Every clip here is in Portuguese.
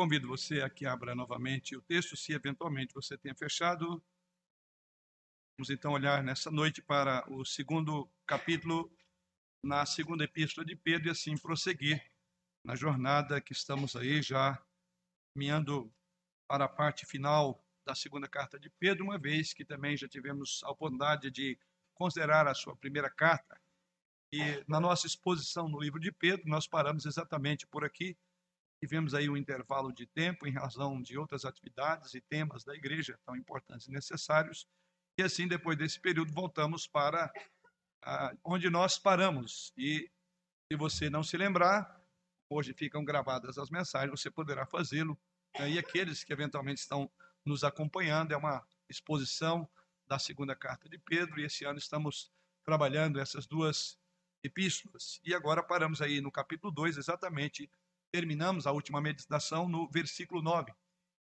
Convido você a que abra novamente o texto, se eventualmente você tenha fechado. Vamos então olhar nessa noite para o segundo capítulo, na segunda epístola de Pedro, e assim prosseguir na jornada que estamos aí já caminhando para a parte final da segunda carta de Pedro, uma vez que também já tivemos a oportunidade de considerar a sua primeira carta. E na nossa exposição no livro de Pedro, nós paramos exatamente por aqui. Tivemos aí um intervalo de tempo em razão de outras atividades e temas da igreja tão importantes e necessários. E assim, depois desse período, voltamos para ah, onde nós paramos. E se você não se lembrar, hoje ficam gravadas as mensagens, você poderá fazê-lo. E aqueles que eventualmente estão nos acompanhando, é uma exposição da segunda carta de Pedro, e esse ano estamos trabalhando essas duas epístolas. E agora paramos aí no capítulo 2, exatamente, terminamos a última meditação no versículo 9.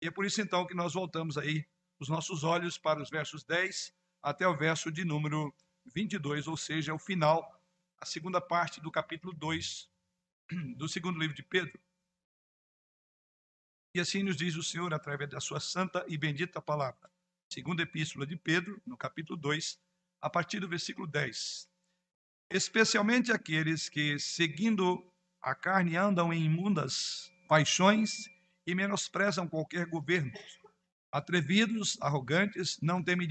E é por isso então que nós voltamos aí os nossos olhos para os versos 10 até o verso de número 22, ou seja, o final, a segunda parte do capítulo 2 do segundo livro de Pedro. E assim nos diz o Senhor através da sua santa e bendita palavra. Segunda epístola de Pedro, no capítulo 2, a partir do versículo 10 especialmente aqueles que, seguindo a carne, andam em imundas paixões e menosprezam qualquer governo. Atrevidos, arrogantes, não temem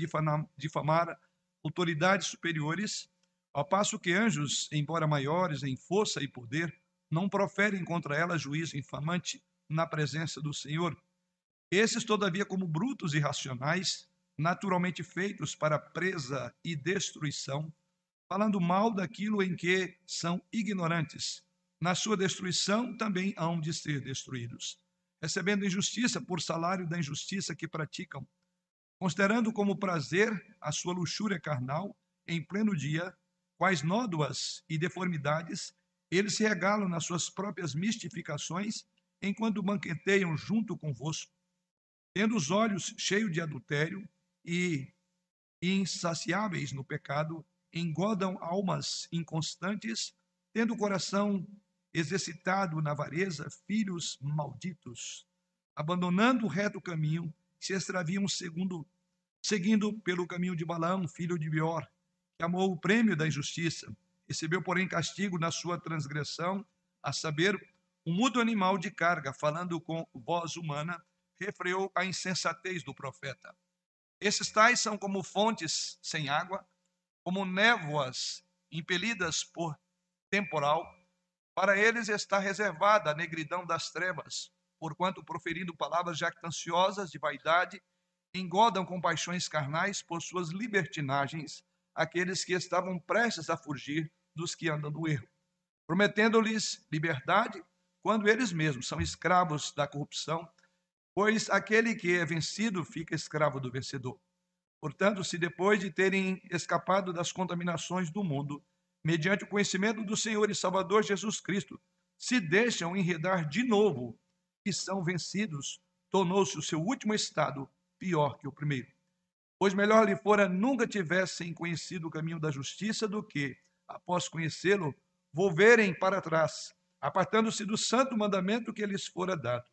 difamar, autoridades superiores, ao passo que anjos, embora maiores em força e poder, não proferem contra elas juízo infamante na presença do Senhor. Esses, todavia, como brutos e racionais, naturalmente feitos para presa e destruição, falando mal daquilo em que são ignorantes. Na sua destruição também hão de ser destruídos, recebendo injustiça por salário da injustiça que praticam, considerando como prazer a sua luxúria carnal em pleno dia, quais nódoas e deformidades eles se regalam nas suas próprias mistificações, enquanto banqueteiam junto convosco, tendo os olhos cheios de adultério e insaciáveis no pecado, engodam almas inconstantes, tendo o coração exercitado na avareza, filhos malditos, abandonando o reto caminho, se extraviam segundo, seguindo pelo caminho de Balaão, filho de Bior, que amou o prêmio da injustiça, recebeu, porém, castigo na sua transgressão, a saber, um mudo animal de carga, falando com voz humana, refreou a insensatez do profeta. Esses tais são como fontes sem água, como névoas impelidas por temporal, para eles está reservada a negridão das trevas, porquanto proferindo palavras jactanciosas de vaidade, engodam com paixões carnais por suas libertinagens aqueles que estavam prestes a fugir dos que andam no erro, prometendo-lhes liberdade quando eles mesmos são escravos da corrupção, pois aquele que é vencido fica escravo do vencedor. Portanto, se depois de terem escapado das contaminações do mundo, mediante o conhecimento do Senhor e Salvador Jesus Cristo, se deixam enredar de novo e são vencidos, tornou-se o seu último estado pior que o primeiro. Pois melhor lhe fora nunca tivessem conhecido o caminho da justiça do que, após conhecê-lo, volverem para trás, apartando-se do santo mandamento que lhes fora dado.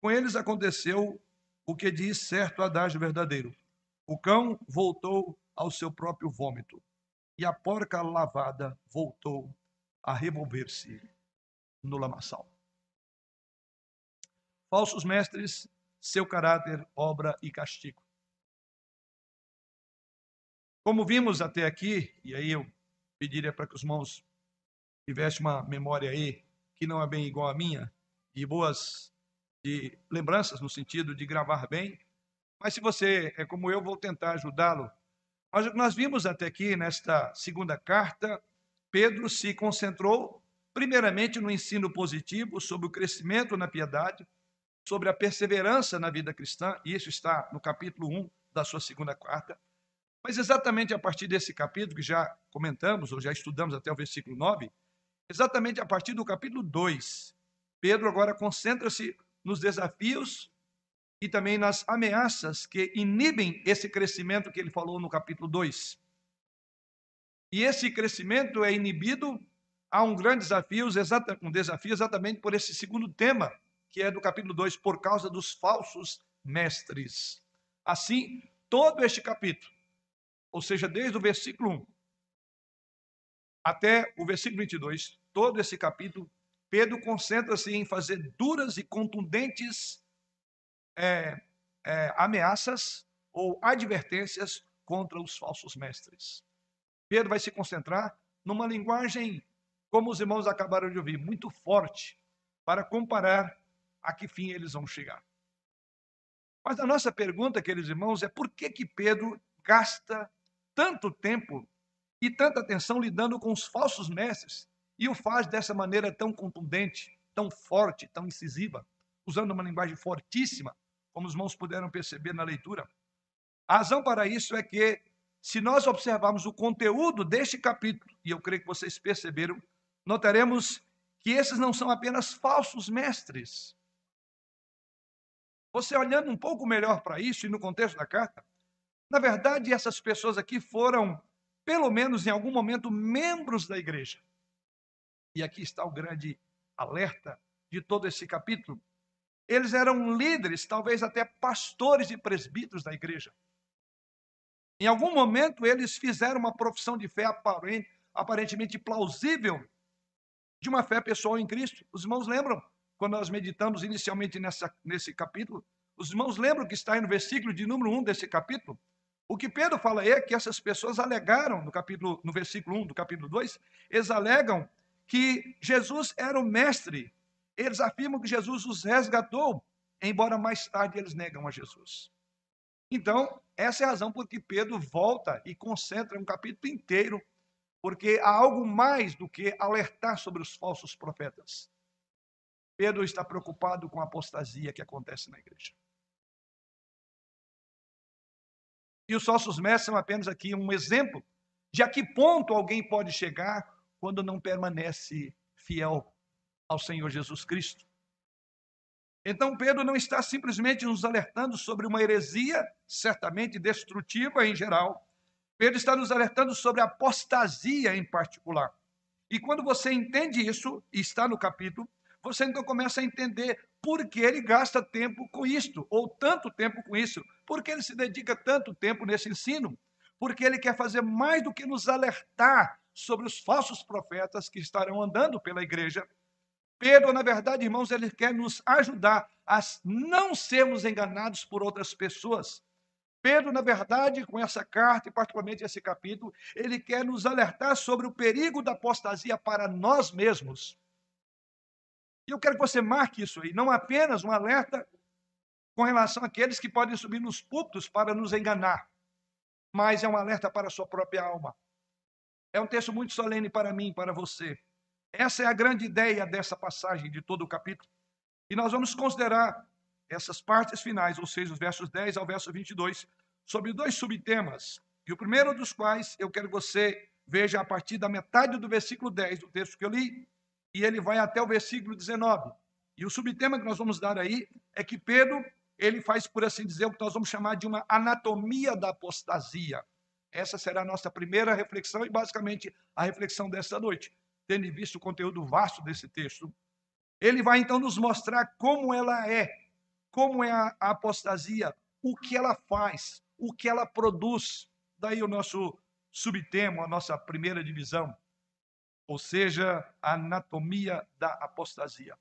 Com eles aconteceu o que diz certo adágio verdadeiro o cão voltou ao seu próprio vômito, e a porca lavada voltou a revolver-se no lamaçal. Falsos mestres, seu caráter, obra e castigo. Como vimos até aqui, e aí eu pediria para que os irmãos tivessem uma memória aí que não é bem igual à minha, e boas de lembranças no sentido de gravar bem, mas se você é como eu, vou tentar ajudá-lo. Mas nós vimos até aqui, nesta segunda carta, Pedro se concentrou primeiramente no ensino positivo sobre o crescimento na piedade, sobre a perseverança na vida cristã, e isso está no capítulo 1 da sua segunda carta. Mas exatamente a partir desse capítulo, que já comentamos, ou já estudamos até o versículo 9, exatamente a partir do capítulo 2, Pedro agora concentra-se nos desafios e também nas ameaças que inibem esse crescimento que ele falou no capítulo 2. E esse crescimento é inibido, há um grande desafio, um desafio exatamente por esse segundo tema que é do capítulo 2, por causa dos falsos mestres. Assim, todo este capítulo, ou seja, desde o versículo 1 até o versículo 22, todo esse capítulo, Pedro concentra-se em fazer duras e contundentes é, é, ameaças ou advertências contra os falsos mestres. Pedro vai se concentrar numa linguagem, como os irmãos acabaram de ouvir, muito forte, para comparar a que fim eles vão chegar. Mas a nossa pergunta, queridos irmãos, é por que, que Pedro gasta tanto tempo e tanta atenção lidando com os falsos mestres e o faz dessa maneira tão contundente, tão forte, tão incisiva, usando uma linguagem fortíssima, como os irmãos puderam perceber na leitura. A razão para isso é que, se nós observarmos o conteúdo deste capítulo, e eu creio que vocês perceberam, notaremos que esses não são apenas falsos mestres. Você olhando um pouco melhor para isso e no contexto da carta, na verdade, essas pessoas aqui foram pelo menos em algum momento, membros da igreja. E aqui está o grande alerta de todo esse capítulo. Eles eram líderes, talvez até pastores e presbíteros da igreja. Em algum momento, eles fizeram uma profissão de fé aparentemente plausível de uma fé pessoal em Cristo. Os irmãos lembram, quando nós meditamos inicialmente nessa, nesse capítulo, os irmãos lembram que está aí no versículo de número 1 desse capítulo, o que Pedro fala é que essas pessoas alegaram, no, capítulo, no versículo 1 do capítulo 2, eles alegam que Jesus era o mestre. Eles afirmam que Jesus os resgatou, embora mais tarde eles negam a Jesus. Então, essa é a razão por que Pedro volta e concentra um capítulo inteiro, porque há algo mais do que alertar sobre os falsos profetas. Pedro está preocupado com a apostasia que acontece na igreja. E os falsos mestres são apenas aqui um exemplo de a que ponto alguém pode chegar quando não permanece fiel ao Senhor Jesus Cristo. Então, Pedro não está simplesmente nos alertando sobre uma heresia, certamente destrutiva em geral. Pedro está nos alertando sobre apostasia em particular. E quando você entende isso, e está no capítulo, você então começa a entender por que ele gasta tempo com isto, ou tanto tempo com isso, por que ele se dedica tanto tempo nesse ensino, porque ele quer fazer mais do que nos alertar sobre os falsos profetas que estarão andando pela igreja. Pedro, na verdade, irmãos, ele quer nos ajudar a não sermos enganados por outras pessoas. Pedro, na verdade, com essa carta e particularmente esse capítulo, ele quer nos alertar sobre o perigo da apostasia para nós mesmos. E eu quero que você marque isso aí, não apenas um alerta com relação àqueles que podem subir nos púlpitos para nos enganar, mas é um alerta para a sua própria alma. É um texto muito solene para mim, para você. Essa é a grande ideia dessa passagem, de todo o capítulo. E nós vamos considerar essas partes finais, ou seja, os versos 10 ao verso 22, sobre dois subtemas. E o primeiro dos quais eu quero que você veja a partir da metade do versículo 10 do texto que eu li, e ele vai até o versículo 19. E o subtema que nós vamos dar aí é que Pedro, ele faz, por assim dizer, o que nós vamos chamar de uma anatomia da apostasia. Essa será a nossa primeira reflexão e basicamente a reflexão desta noite, tendo visto o conteúdo vasto desse texto. Ele vai então nos mostrar como ela é, como é a apostasia, o que ela faz, o que ela produz. Daí o nosso subtema, a nossa primeira divisão ou seja, a anatomia da apostasia.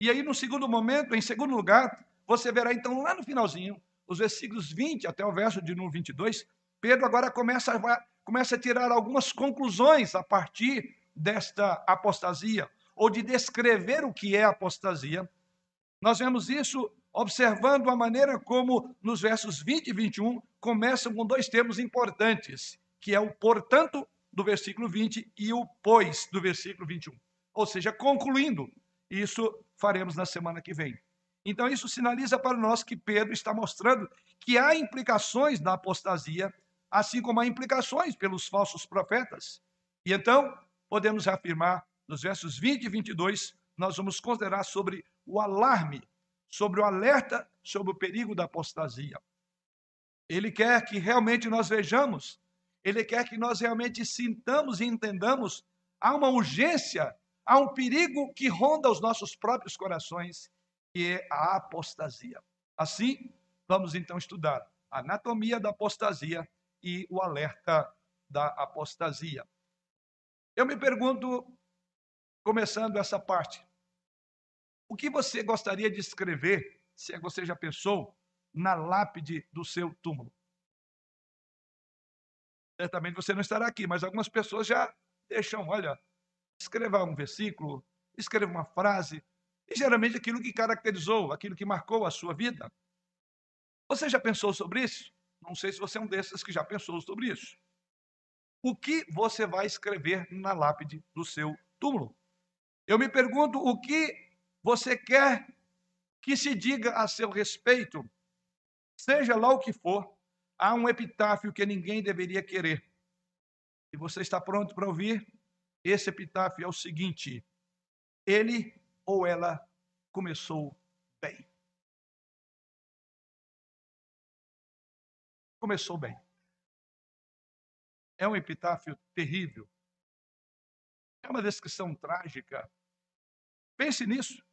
E aí, no segundo momento, em segundo lugar, você verá então lá no finalzinho, os versículos 20 até o verso de número 22, Pedro agora começa a, começa a tirar algumas conclusões a partir desta apostasia, ou de descrever o que é apostasia. Nós vemos isso observando a maneira como, nos versos 20 e 21, começam com dois termos importantes, que é o portanto do versículo 20 e o pois do versículo 21. Ou seja, concluindo, isso faremos na semana que vem. Então, isso sinaliza para nós que Pedro está mostrando que há implicações da apostasia, assim como há implicações pelos falsos profetas. E então, podemos afirmar, nos versos 20 e 22, nós vamos considerar sobre o alarme, sobre o alerta sobre o perigo da apostasia. Ele quer que realmente nós vejamos ele quer que nós realmente sintamos e entendamos há uma urgência, há um perigo que ronda os nossos próprios corações, que é a apostasia. Assim, vamos então estudar a anatomia da apostasia e o alerta da apostasia. Eu me pergunto, começando essa parte, o que você gostaria de escrever, se você já pensou, na lápide do seu túmulo? Certamente você não estará aqui, mas algumas pessoas já deixam, olha, escreva um versículo, escreva uma frase, e geralmente aquilo que caracterizou, aquilo que marcou a sua vida. Você já pensou sobre isso? Não sei se você é um desses que já pensou sobre isso. O que você vai escrever na lápide do seu túmulo? Eu me pergunto o que você quer que se diga a seu respeito, seja lá o que for, há um epitáfio que ninguém deveria querer. E você está pronto para ouvir? Esse epitáfio é o seguinte: ele ou ela começou bem. Começou bem. É um epitáfio terrível. É uma descrição trágica. Pense nisso.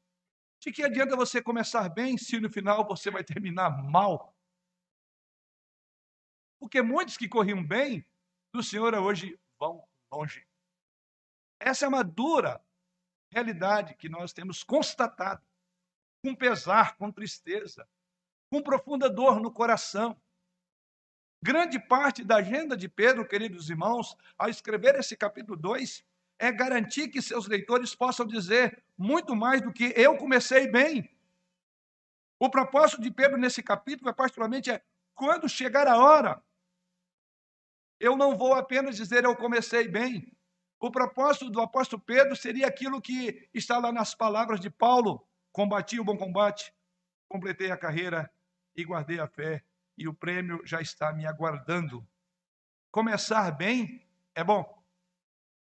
De que adianta você começar bem se no final você vai terminar mal? Porque muitos que corriam bem do Senhor hoje vão longe. Essa é uma dura realidade que nós temos constatado, com pesar, com tristeza, com profunda dor no coração. Grande parte da agenda de Pedro, queridos irmãos, ao escrever esse capítulo 2, é garantir que seus leitores possam dizer muito mais do que eu comecei bem. O propósito de Pedro nesse capítulo, particularmente, é quando chegar a hora, eu não vou apenas dizer eu comecei bem, o propósito do apóstolo Pedro seria aquilo que está lá nas palavras de Paulo: combati o bom combate, completei a carreira e guardei a fé, e o prêmio já está me aguardando. Começar bem é bom,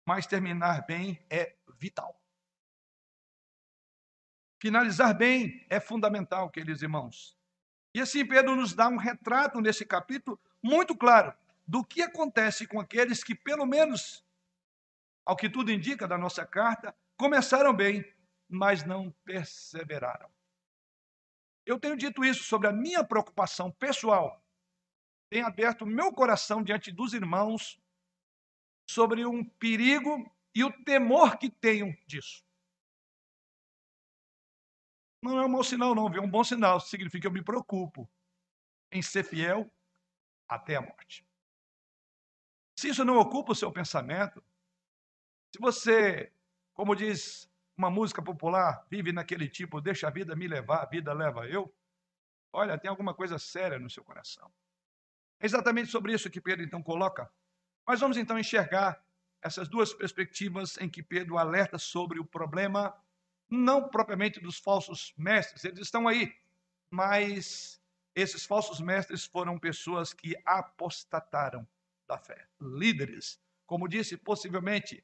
mas terminar bem é vital. Finalizar bem é fundamental, queridos irmãos. E assim Pedro nos dá um retrato nesse capítulo muito claro do que acontece com aqueles que, pelo menos ao que tudo indica da nossa carta, começaram bem, mas não perseveraram. Eu tenho dito isso sobre a minha preocupação pessoal. Tenho aberto meu coração diante dos irmãos sobre um perigo e o temor que tenho disso. Não é um mau sinal, não, viu? É um bom sinal. Significa que eu me preocupo em ser fiel até a morte. Se isso não ocupa o seu pensamento, se você, como diz uma música popular, vive naquele tipo, deixa a vida me levar, a vida leva eu, olha, tem alguma coisa séria no seu coração. É exatamente sobre isso que Pedro então coloca. Mas vamos então enxergar essas duas perspectivas em que Pedro alerta sobre o problema, não propriamente dos falsos mestres, eles estão aí, mas esses falsos mestres foram pessoas que apostataram da fé, líderes, como disse, possivelmente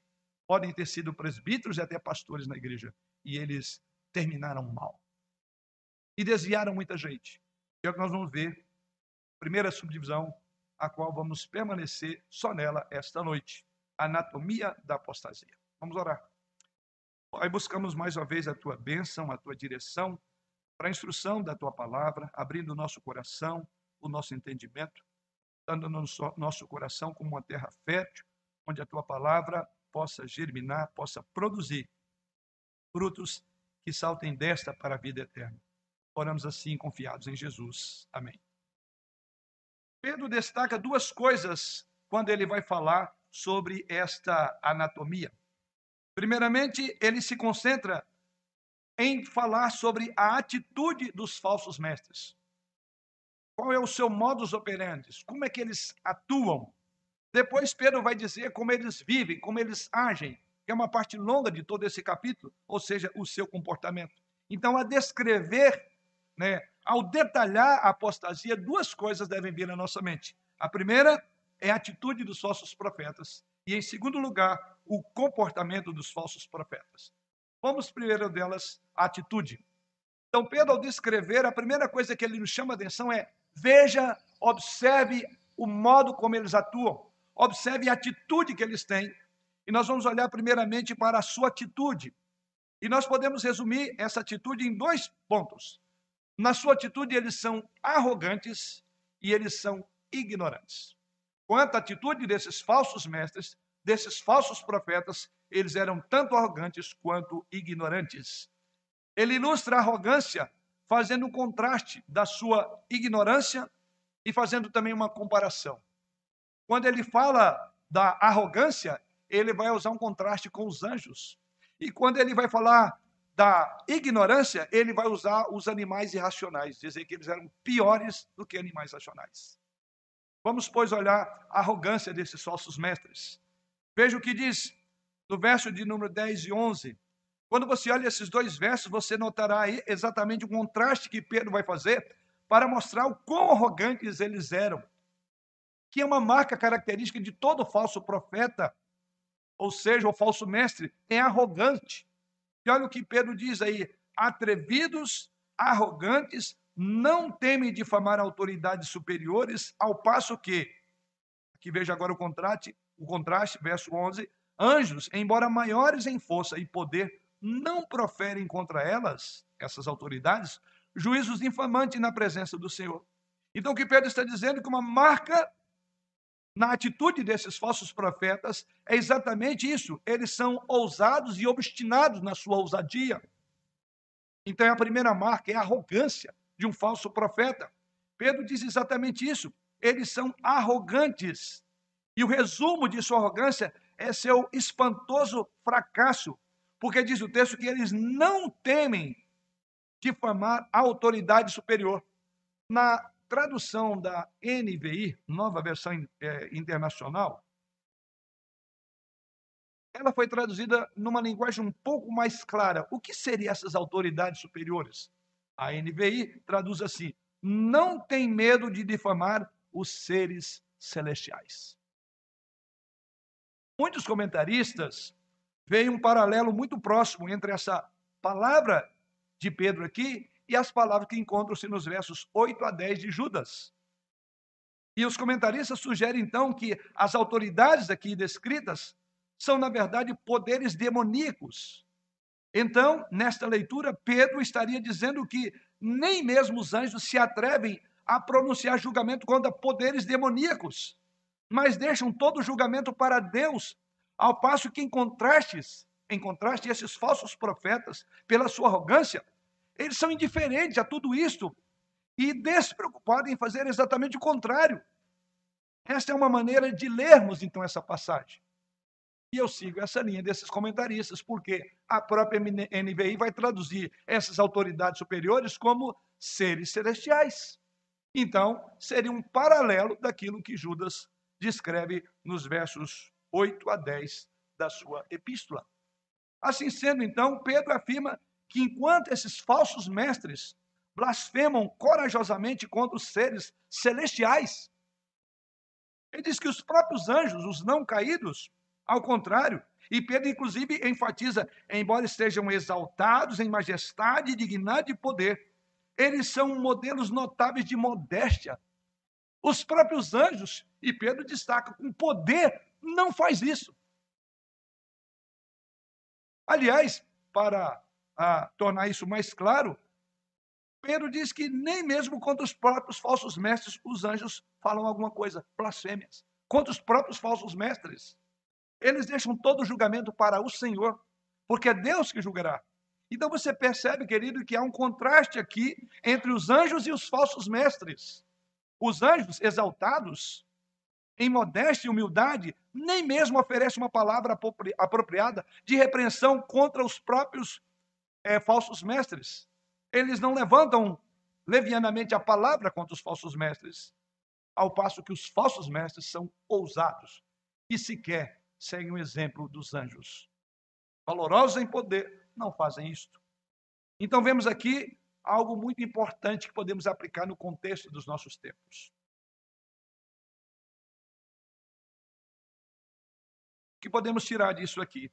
podem ter sido presbíteros e até pastores na igreja, e eles terminaram mal. E desviaram muita gente. É o que nós vamos ver, primeira subdivisão, a qual vamos permanecer só nela esta noite. Anatomia da apostasia. Vamos orar. Aí buscamos mais uma vez a tua bênção, a tua direção, para a instrução da tua palavra, abrindo o nosso coração, o nosso entendimento, dando no nosso coração como uma terra fértil, onde a tua palavra possa germinar, possa produzir frutos que saltem desta para a vida eterna. Oramos assim, confiados em Jesus. Amém. Pedro destaca duas coisas quando ele vai falar sobre esta anatomia. Primeiramente, ele se concentra em falar sobre a atitude dos falsos mestres. Qual é o seu modus operandi? Como é que eles atuam? Depois Pedro vai dizer como eles vivem, como eles agem, que é uma parte longa de todo esse capítulo, ou seja, o seu comportamento. Então, a descrever, né, ao detalhar a apostasia, duas coisas devem vir na nossa mente. A primeira é a atitude dos falsos profetas, e em segundo lugar, o comportamento dos falsos profetas. Vamos primeiro delas, a atitude. Então, Pedro, ao descrever, a primeira coisa que ele nos chama a atenção é: veja, observe o modo como eles atuam. Observe a atitude que eles têm. E nós vamos olhar primeiramente para a sua atitude. E nós podemos resumir essa atitude em dois pontos. Na sua atitude, eles são arrogantes e eles são ignorantes. Quanto à atitude desses falsos mestres, desses falsos profetas, eles eram tanto arrogantes quanto ignorantes. Ele ilustra a arrogância fazendo um contraste da sua ignorância e fazendo também uma comparação. Quando ele fala da arrogância, ele vai usar um contraste com os anjos. E quando ele vai falar da ignorância, ele vai usar os animais irracionais, dizer que eles eram piores do que animais racionais. Vamos, pois, olhar a arrogância desses falsos mestres. Veja o que diz no verso de número 10 e 11. Quando você olha esses dois versos, você notará aí exatamente o contraste que Pedro vai fazer para mostrar o quão arrogantes eles eram, que é uma marca característica de todo falso profeta, ou seja, o falso mestre, é arrogante. E olha o que Pedro diz aí: atrevidos, arrogantes, não temem difamar autoridades superiores, ao passo que, aqui veja agora o contraste, o contraste, verso 11, anjos, embora maiores em força e poder, não proferem contra elas, essas autoridades, juízos infamantes na presença do Senhor. Então, o que Pedro está dizendo é que uma marca na atitude desses falsos profetas é exatamente isso. Eles são ousados e obstinados na sua ousadia. Então, a primeira marca é a arrogância de um falso profeta. Pedro diz exatamente isso. Eles são arrogantes. E o resumo de sua arrogância é seu espantoso fracasso. Porque diz o texto que eles não temem difamar a autoridade superior. Na tradução da NVI, nova versão é, internacional, ela foi traduzida numa linguagem um pouco mais clara. O que seriam essas autoridades superiores? A NVI traduz assim: não tem medo de difamar os seres celestiais. Muitos comentaristas veem um paralelo muito próximo entre essa palavra de Pedro aqui e as palavras que encontram-se nos versos 8 a 10 de Judas. E os comentaristas sugerem então que as autoridades aqui descritas são, na verdade, poderes demoníacos. Então, nesta leitura, Pedro estaria dizendo que nem mesmo os anjos se atrevem a pronunciar julgamento contra poderes demoníacos, mas deixam todo o julgamento para Deus, ao passo que em contrastes, em contraste esses falsos profetas, pela sua arrogância, eles são indiferentes a tudo isto e despreocupados em fazer exatamente o contrário. Esta é uma maneira de lermos, então, essa passagem. E eu sigo essa linha desses comentaristas, porque a própria NVI vai traduzir essas autoridades superiores como seres celestiais. Então, seria um paralelo daquilo que Judas descreve nos versos 8 a 10 da sua epístola. Assim sendo, então, Pedro afirma que enquanto esses falsos mestres blasfemam corajosamente contra os seres celestiais, ele diz que os próprios anjos, os não caídos, ao contrário, e Pedro, inclusive, enfatiza: embora estejam exaltados em majestade, dignidade e poder, eles são modelos notáveis de modéstia. Os próprios anjos, e Pedro destaca, com poder, não faz isso. Aliás, para a tornar isso mais claro, Pedro diz que nem mesmo contra os próprios falsos mestres os anjos falam alguma coisa, blasfêmias. Contra os próprios falsos mestres, eles deixam todo o julgamento para o Senhor, porque é Deus que julgará. Então você percebe, querido, que há um contraste aqui entre os anjos e os falsos mestres. Os anjos exaltados, em modéstia e humildade, nem mesmo oferecem uma palavra apropriada de repreensão contra os próprios é, falsos mestres. Eles não levantam levianamente a palavra contra os falsos mestres, ao passo que os falsos mestres são ousados e sequer seguem o exemplo dos anjos. Valorosos em poder, não fazem isto. Então vemos aqui algo muito importante que podemos aplicar no contexto dos nossos tempos. O que podemos tirar disso aqui?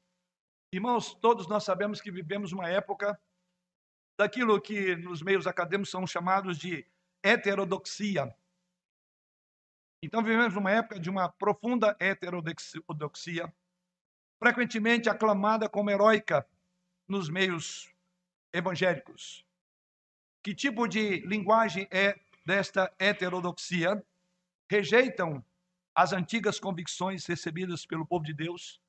Irmãos, todos nós sabemos que vivemos uma época daquilo que nos meios acadêmicos são chamados de heterodoxia. Então, vivemos uma época de uma profunda heterodoxia, frequentemente aclamada como heróica nos meios evangélicos. Que tipo de linguagem é desta heterodoxia? Rejeitam as antigas convicções recebidas pelo povo de Deus,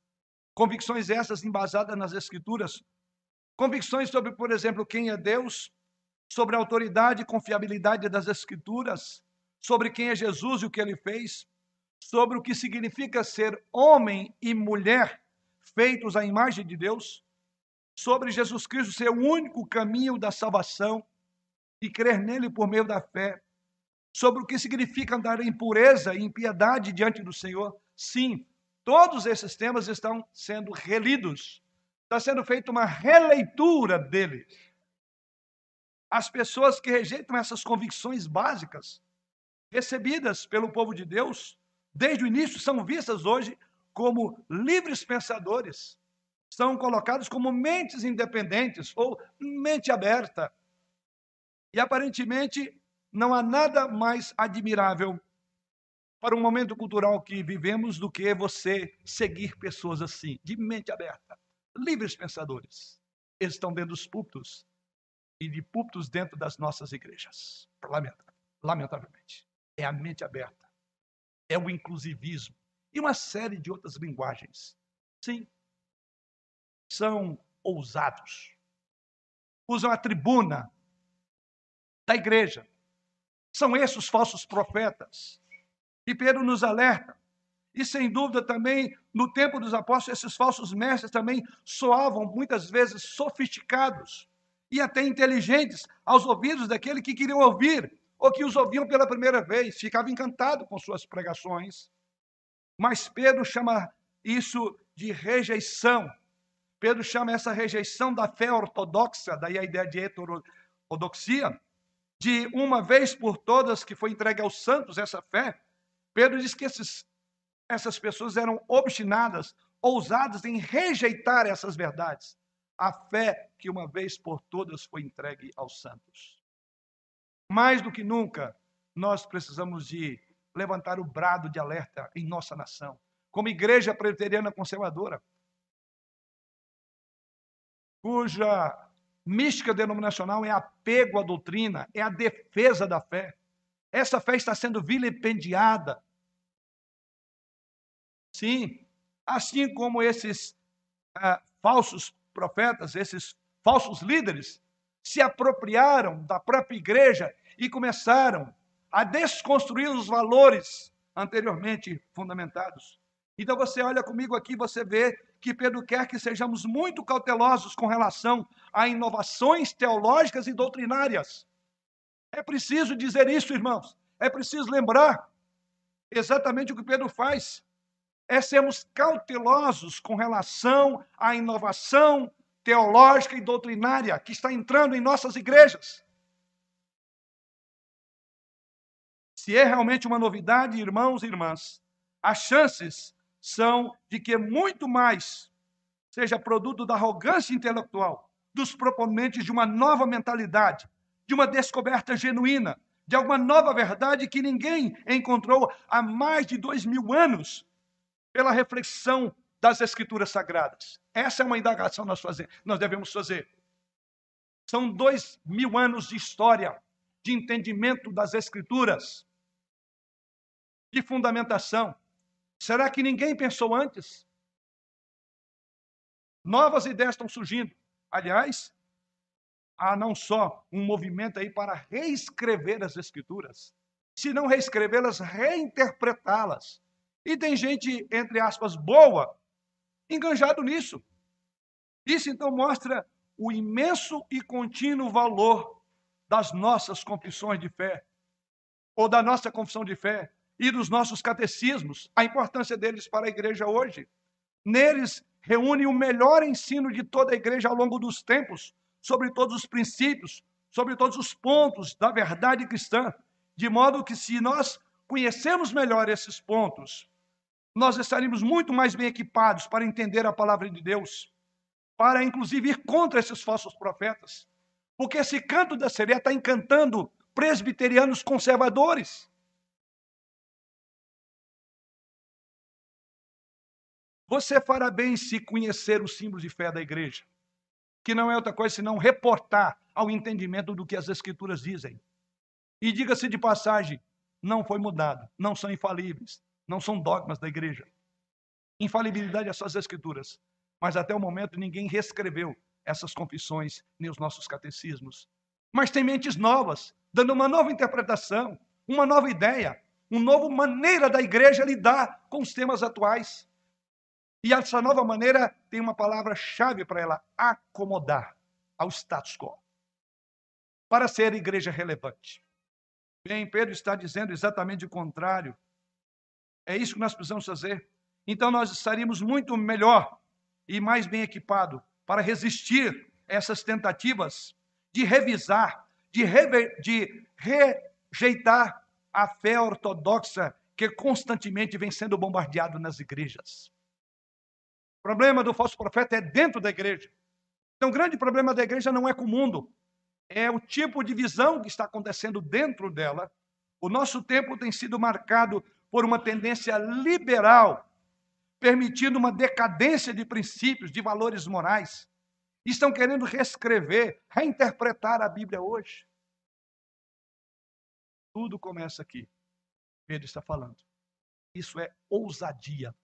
convicções essas embasadas nas Escrituras, convicções sobre, por exemplo, quem é Deus, sobre a autoridade e confiabilidade das Escrituras, sobre quem é Jesus e o que ele fez, sobre o que significa ser homem e mulher feitos à imagem de Deus, sobre Jesus Cristo ser o único caminho da salvação e crer nele por meio da fé, sobre o que significa andar em pureza e em piedade diante do Senhor. Sim, todos esses temas estão sendo relidos. Está sendo feita uma releitura deles. As pessoas que rejeitam essas convicções básicas recebidas pelo povo de Deus, desde o início, são vistas hoje como livres pensadores, são colocados como mentes independentes ou mente aberta. E aparentemente não há nada mais admirável para um momento cultural que vivemos do que você seguir pessoas assim, de mente aberta, livres pensadores. Eles estão dentro dos púlpitos e de púlpitos dentro das nossas igrejas. Lamentavelmente é a mente aberta, é o inclusivismo e uma série de outras linguagens. Sim, são ousados. Usam a tribuna da igreja. São esses os falsos profetas. E Pedro nos alerta. E sem dúvida também, no tempo dos apóstolos, esses falsos mestres também soavam muitas vezes sofisticados e até inteligentes aos ouvidos daquele que queriam ouvir ou que os ouviam pela primeira vez, ficava encantado com suas pregações. Mas Pedro chama isso de rejeição. Pedro chama essa rejeição da fé ortodoxa, daí a ideia de heterodoxia, de uma vez por todas que foi entregue aos santos essa fé. Pedro diz que esses, essas pessoas eram obstinadas, ousadas em rejeitar essas verdades. A fé que uma vez por todas foi entregue aos santos. Mais do que nunca, nós precisamos de levantar o brado de alerta em nossa nação, como igreja presbiteriana conservadora, cuja mística denominacional é apego à doutrina, é a defesa da fé. Essa fé está sendo vilipendiada. Sim, assim como esses ah, falsos profetas, esses falsos líderes, se apropriaram da própria igreja e começaram a desconstruir os valores anteriormente fundamentados. Então você olha comigo aqui, você vê que Pedro quer que sejamos muito cautelosos com relação a inovações teológicas e doutrinárias. É preciso dizer isso, irmãos. É preciso lembrar exatamente o que Pedro faz. É sermos cautelosos com relação à inovação teológica e doutrinária que está entrando em nossas igrejas. Se é realmente uma novidade, irmãos e irmãs, as chances são de que muito mais seja produto da arrogância intelectual dos proponentes de uma nova mentalidade, de uma descoberta genuína, de alguma nova verdade que ninguém encontrou há mais de dois mil anos pela reflexão das Escrituras Sagradas. Essa é uma indagação nós, fazer, nós devemos fazer. São dois mil anos de história, de entendimento das Escrituras de fundamentação. Será que ninguém pensou antes? Novas ideias estão surgindo. Aliás, há não só um movimento aí para reescrever as escrituras, se não reescrevê-las, reinterpretá-las. E tem gente, entre aspas, boa, enganjado nisso. Isso então mostra o imenso e contínuo valor das nossas confissões de fé, ou da nossa confissão de fé, e dos nossos catecismos, a importância deles para a igreja hoje. Neles reúne o melhor ensino de toda a igreja ao longo dos tempos, sobre todos os princípios, sobre todos os pontos da verdade cristã, de modo que se nós conhecemos melhor esses pontos, nós estaremos muito mais bem equipados para entender a palavra de Deus, para inclusive ir contra esses falsos profetas. Porque esse canto da sereia está encantando presbiterianos conservadores. Você fará bem se conhecer os símbolos de fé da igreja. Que não é outra coisa senão reportar ao entendimento do que as Escrituras dizem. E diga-se de passagem, não foi mudado, não são infalíveis, não são dogmas da igreja. Infalibilidade é só as Escrituras, mas até o momento ninguém reescreveu essas confissões nem os nossos catecismos. Mas tem mentes novas, dando uma nova interpretação, uma nova ideia, uma nova maneira da igreja lidar com os temas atuais. E essa nova maneira tem uma palavra-chave para ela: acomodar ao status quo. Para ser igreja relevante. Bem, Pedro está dizendo exatamente o contrário. É isso que nós precisamos fazer. Então nós estaríamos muito melhor e mais bem equipado para resistir essas tentativas de revisar, de, rever, de rejeitar a fé ortodoxa que constantemente vem sendo bombardeado nas igrejas. O problema do falso profeta é dentro da igreja. Então, o grande problema da igreja não é com o mundo, é o tipo de visão que está acontecendo dentro dela. O nosso tempo tem sido marcado por uma tendência liberal, permitindo uma decadência de princípios, de valores morais. Estão querendo reescrever, reinterpretar a Bíblia hoje. Tudo começa aqui. Pedro está falando. Isso é ousadia.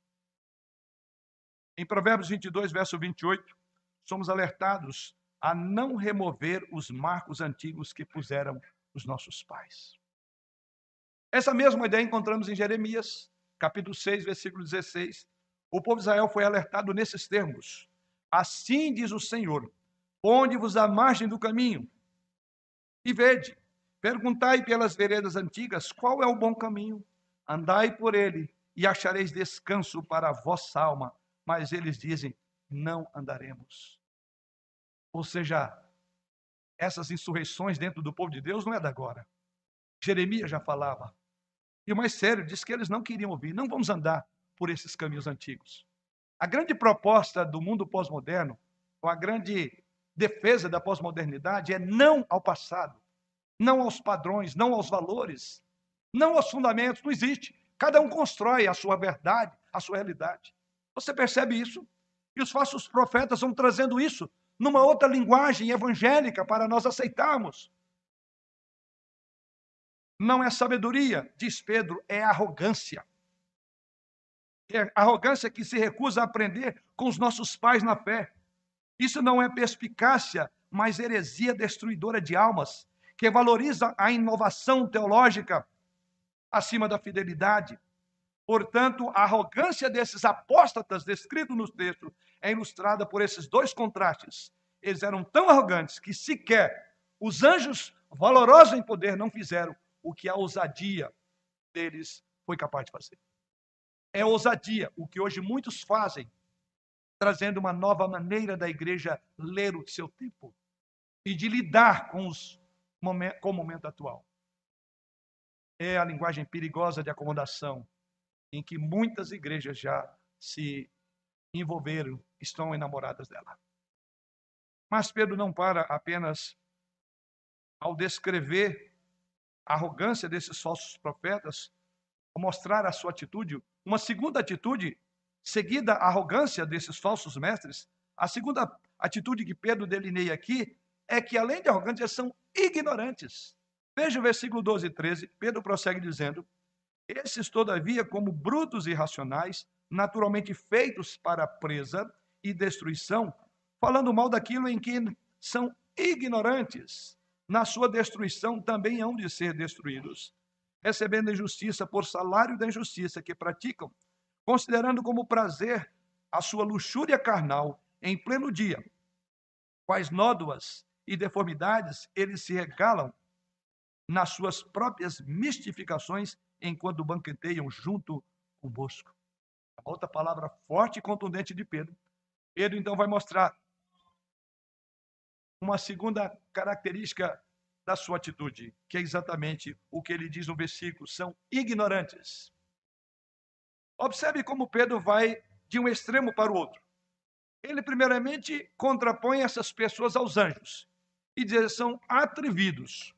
Em Provérbios 22, verso 28, somos alertados a não remover os marcos antigos que puseram os nossos pais. Essa mesma ideia encontramos em Jeremias, capítulo 6, versículo 16. O povo de Israel foi alertado nesses termos. Assim diz o Senhor: Ponde-vos à margem do caminho e vede, Perguntai pelas veredas antigas qual é o bom caminho. Andai por ele e achareis descanso para a vossa alma. Mas eles dizem: não andaremos. Ou seja, essas insurreições dentro do povo de Deus não é da agora. Jeremias já falava. E o mais sério, diz que eles não queriam ouvir. Não vamos andar por esses caminhos antigos. A grande proposta do mundo pós-moderno, ou a grande defesa da pós-modernidade, é não ao passado, não aos padrões, não aos valores, não aos fundamentos, não existe. Cada um constrói a sua verdade, a sua realidade. Você percebe isso? E os falsos profetas vão trazendo isso numa outra linguagem evangélica para nós aceitarmos. Não é sabedoria, diz Pedro, é arrogância. É arrogância que se recusa a aprender com os nossos pais na fé. Isso não é perspicácia, mas heresia destruidora de almas que valoriza a inovação teológica acima da fidelidade. Portanto, a arrogância desses apóstatas descrito no texto é ilustrada por esses dois contrastes. Eles eram tão arrogantes que sequer os anjos, valorosos em poder, não fizeram o que a ousadia deles foi capaz de fazer. É ousadia o que hoje muitos fazem, trazendo uma nova maneira da igreja ler o seu tempo e de lidar com os com o momento atual. É a linguagem perigosa de acomodação em que muitas igrejas já se envolveram, estão enamoradas dela. Mas Pedro não para apenas ao descrever a arrogância desses falsos profetas, ao mostrar a sua atitude, uma segunda atitude, seguida à arrogância desses falsos mestres, a segunda atitude que Pedro delineia aqui é que, além de arrogantes, são ignorantes. Veja o versículo 12 e 13, Pedro prossegue dizendo: Esses, todavia, como brutos e irracionais, naturalmente feitos para presa e destruição, falando mal daquilo em que são ignorantes, na sua destruição também hão de ser destruídos, recebendo injustiça por salário da injustiça que praticam, considerando como prazer a sua luxúria carnal em pleno dia, quais nódoas e deformidades, eles se regalam nas suas próprias mistificações enquanto banqueteiam junto convosco. Outra palavra forte e contundente de Pedro. Pedro então vai mostrar uma segunda característica da sua atitude, que é exatamente o que ele diz no versículo: são ignorantes. Observe como Pedro vai de um extremo para o outro. Ele, primeiramente, contrapõe essas pessoas aos anjos e dizer são atrevidos.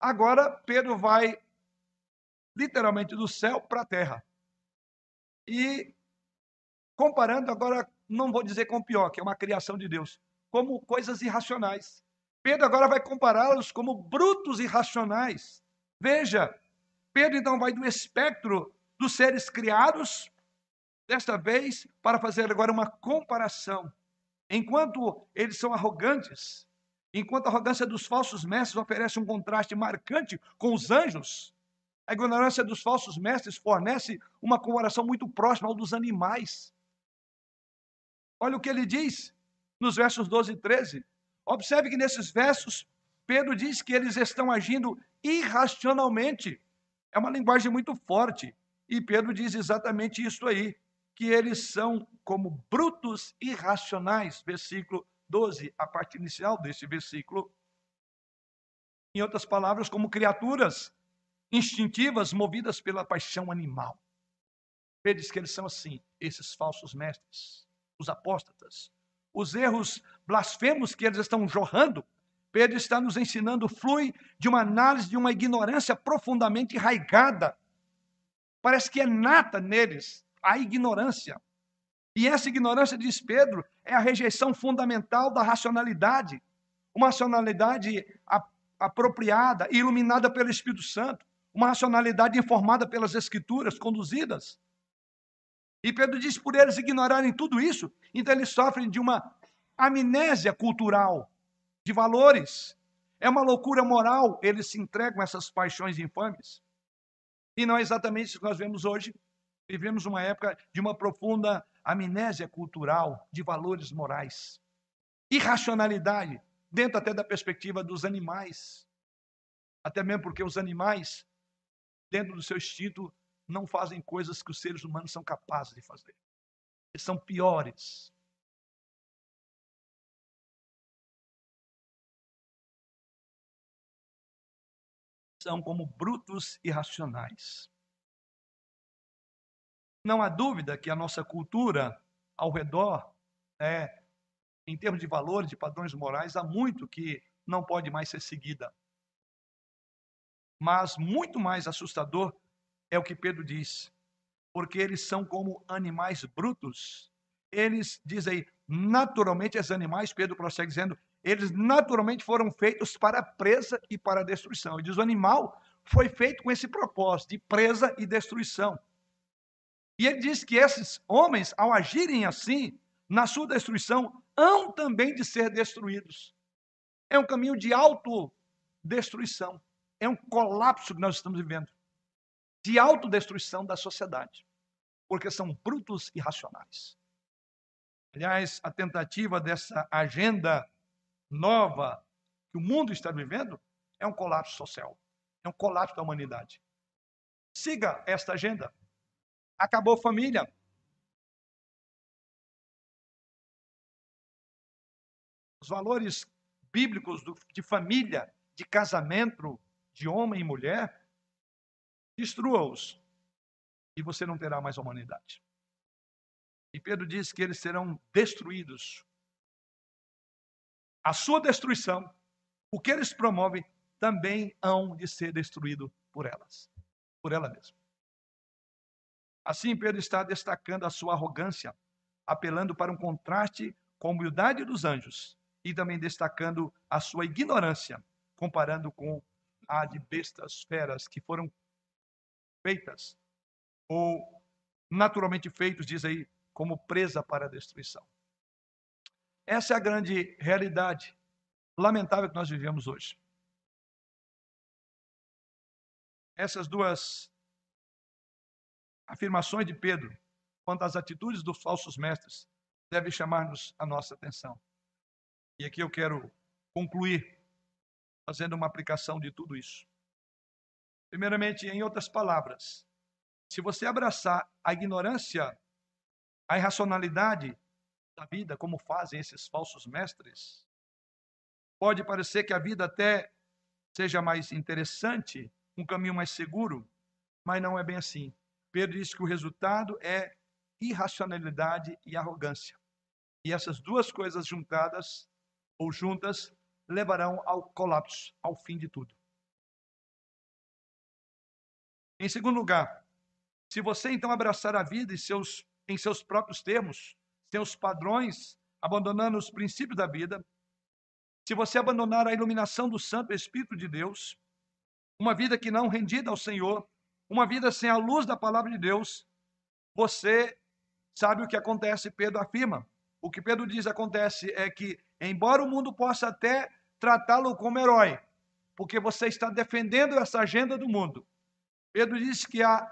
Agora Pedro vai literalmente do céu para a terra. E comparando agora não vou dizer como pior, que é uma criação de Deus, como coisas irracionais. Pedro agora vai compará-los como brutos irracionais. Veja, Pedro então vai do espectro dos seres criados, desta vez para fazer agora uma comparação. Enquanto eles são arrogantes, enquanto a arrogância dos falsos mestres oferece um contraste marcante com os anjos, a ignorância dos falsos mestres fornece uma comparação muito próxima ao dos animais. Olha o que ele diz nos versos 12 e 13. Observe que nesses versos, Pedro diz que eles estão agindo irracionalmente. É uma linguagem muito forte. E Pedro diz exatamente isso aí, que eles são como brutos irracionais, versículo 12, a parte inicial desse versículo. Em outras palavras, como criaturas instintivas movidas pela paixão animal. Diz que eles são assim, esses falsos mestres, os apóstatas. Os erros blasfemos que eles estão jorrando, Pedro está nos ensinando, flui de uma análise de uma ignorância profundamente enraigada. Parece que é nata neles a ignorância. E essa ignorância, diz Pedro, é a rejeição fundamental da racionalidade. Uma racionalidade apropriada, iluminada pelo Espírito Santo. Uma racionalidade informada pelas Escrituras, conduzidas. E Pedro diz: por eles ignorarem tudo isso, então eles sofrem de uma amnésia cultural, de valores. É uma loucura moral, eles se entregam a essas paixões infames. E não é exatamente isso que nós vemos hoje. Vivemos uma época de uma profunda amnésia cultural, de valores morais. Irracionalidade, dentro até da perspectiva dos animais. Até mesmo porque os animais, dentro do seu instinto, não fazem coisas que os seres humanos são capazes de fazer. Eles são piores. São como brutos irracionais. Não há dúvida que a nossa cultura ao redor, é, em termos de valores, de padrões morais, há muito que não pode mais ser seguida. Mas muito mais assustador é o que Pedro diz, porque eles são como animais brutos. Eles, diz aí, naturalmente, os animais, Pedro prossegue dizendo, eles naturalmente foram feitos para presa e para destruição. Ele diz: o animal foi feito com esse propósito de presa e destruição. E ele diz que esses homens, ao agirem assim, na sua destruição, hão também de ser destruídos. É um caminho de autodestruição. É um colapso que nós estamos vivendo de autodestruição da sociedade, porque são brutos e racionais. Aliás, a tentativa dessa agenda nova que o mundo está vivendo é um colapso social, é um colapso da humanidade. Siga esta agenda. Acabou família. Os valores bíblicos de família, de casamento, de homem e mulher, destrua-os e você não terá mais humanidade. E Pedro diz que eles serão destruídos. A sua destruição, o que eles promovem, também hão de ser destruído por elas, por ela mesma. Assim, Pedro está destacando a sua arrogância, apelando para um contraste com a humildade dos anjos e também destacando a sua ignorância, comparando com a de bestas feras que foram feitas, ou naturalmente feitos, diz aí, como presa para a destruição. Essa é a grande realidade lamentável que nós vivemos hoje. Essas duas afirmações de Pedro quanto às atitudes dos falsos mestres devem chamar-nos a nossa atenção. E aqui eu quero concluir fazendo uma aplicação de tudo isso. Primeiramente, em outras palavras, se você abraçar a ignorância, a irracionalidade da vida, como fazem esses falsos mestres, pode parecer que a vida até seja mais interessante, um caminho mais seguro, mas não é bem assim. Pedro diz que o resultado é irracionalidade e arrogância. E essas duas coisas juntadas ou juntas levarão ao colapso, ao fim de tudo. Em segundo lugar, se você então abraçar a vida em seus, em seus próprios termos, seus padrões, abandonando os princípios da vida, se você abandonar a iluminação do Santo Espírito de Deus, uma vida que não rendida ao Senhor, uma vida sem a luz da palavra de Deus, você sabe o que acontece, Pedro afirma. O que Pedro diz acontece é que, embora o mundo possa até tratá-lo como herói, porque você está defendendo essa agenda do mundo, Pedro diz que a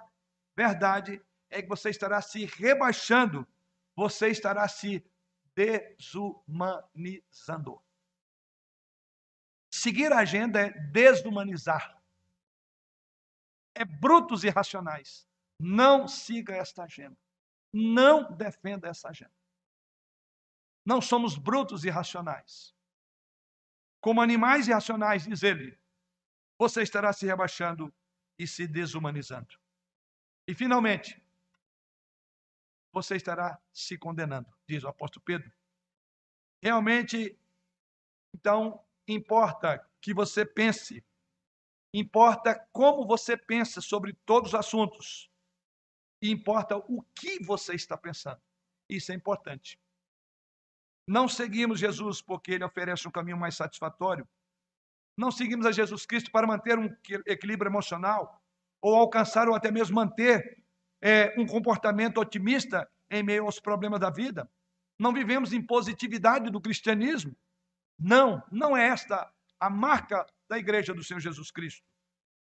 verdade é que você estará se rebaixando, você estará se desumanizando. Seguir a agenda é desumanizar é brutos e racionais. Não siga esta agenda. Não defenda essa agenda. Não somos brutos e racionais. Como animais irracionais, diz ele, você estará se rebaixando e se desumanizando. E, finalmente, você estará se condenando, diz o apóstolo Pedro. Realmente, então, importa que você pense Importa como você pensa sobre todos os assuntos. E importa o que você está pensando. Isso é importante. Não seguimos Jesus porque ele oferece um caminho mais satisfatório. Não seguimos a Jesus Cristo para manter um equilíbrio emocional ou alcançar ou até mesmo manter é, um comportamento otimista em meio aos problemas da vida. Não vivemos em positividade do cristianismo. Não, não é esta a marca da igreja do Senhor Jesus Cristo.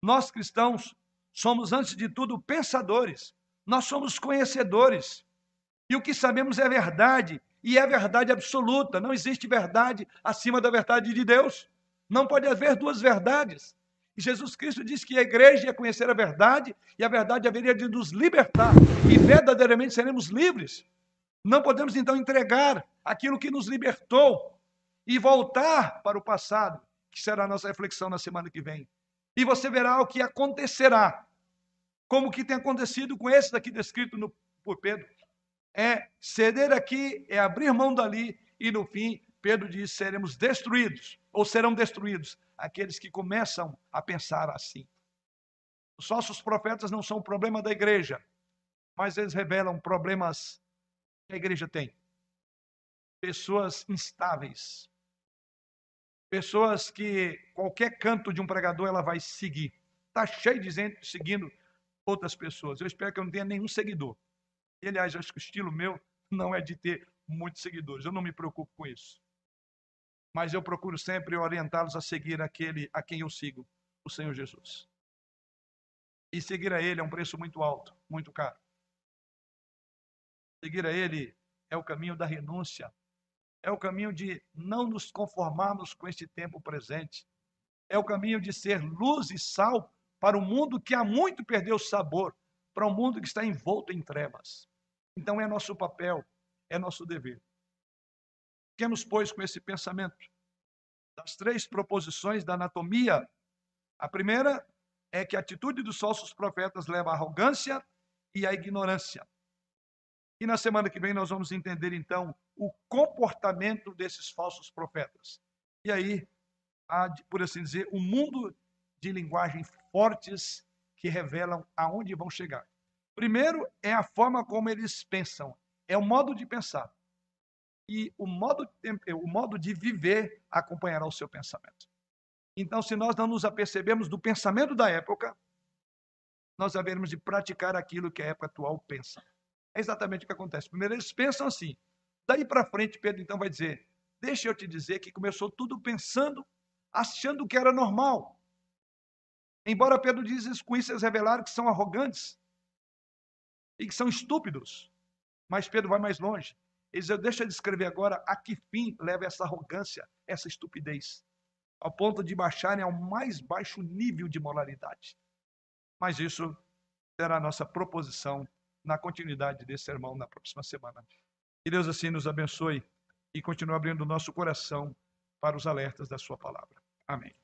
Nós cristãos somos, antes de tudo, pensadores, nós somos conhecedores. E o que sabemos é verdade, e é verdade absoluta. Não existe verdade acima da verdade de Deus. Não pode haver duas verdades. E Jesus Cristo disse que a igreja ia conhecer a verdade, e a verdade haveria de nos libertar, e verdadeiramente seremos livres. Não podemos então entregar aquilo que nos libertou e voltar para o passado que será a nossa reflexão na semana que vem. E você verá o que acontecerá. Como que tem acontecido com esse daqui descrito no, por Pedro. É ceder aqui, é abrir mão dali, e no fim, Pedro diz: seremos destruídos, ou serão destruídos, aqueles que começam a pensar assim. Os falsos profetas não são o problema da igreja, mas eles revelam problemas que a igreja tem. Pessoas instáveis, Pessoas que qualquer canto de um pregador ela vai seguir. Está cheio de gente seguindo outras pessoas. Eu espero que eu não tenha nenhum seguidor. E, aliás, acho que o estilo meu não é de ter muitos seguidores. Eu não me preocupo com isso. Mas eu procuro sempre orientá-los a seguir aquele a quem eu sigo, o Senhor Jesus. E seguir a Ele é um preço muito alto, muito caro. Seguir a Ele é o caminho da renúncia, é o caminho de não nos conformarmos com este tempo presente. É o caminho de ser luz e sal para um mundo que há muito perdeu o sabor, para um mundo que está envolto em trevas. Então é nosso papel, é nosso dever. Fiquemos, pois, com esse pensamento das três proposições da anatomia. A primeira é que a atitude dos falsos profetas leva à arrogância e à ignorância. E na semana que vem nós vamos entender então o comportamento desses falsos profetas. E aí há, por assim dizer, um mundo de linguagem fortes que revelam aonde vão chegar. Primeiro é a forma como eles pensam, é o modo de pensar. E o modo, o modo de viver acompanhará o seu pensamento. Então, se nós não nos apercebemos do pensamento da época, nós haveremos de praticar aquilo que a época atual pensa. É exatamente o que acontece. Primeiro, eles pensam assim. Daí para frente, Pedro então vai dizer: Deixa eu te dizer que começou tudo pensando, achando que era normal. Embora Pedro diz com isso, eles revelaram que são arrogantes e que são estúpidos. Mas Pedro vai mais longe. Ele diz: Deixa eu descrever agora a que fim leva essa arrogância, essa estupidez, ao ponto de baixarem ao mais baixo nível de moralidade. Mas isso será a nossa proposição na continuidade desse sermão na próxima semana. Que Deus assim nos abençoe e continue abrindo o nosso coração para os alertas da Sua palavra. Amém.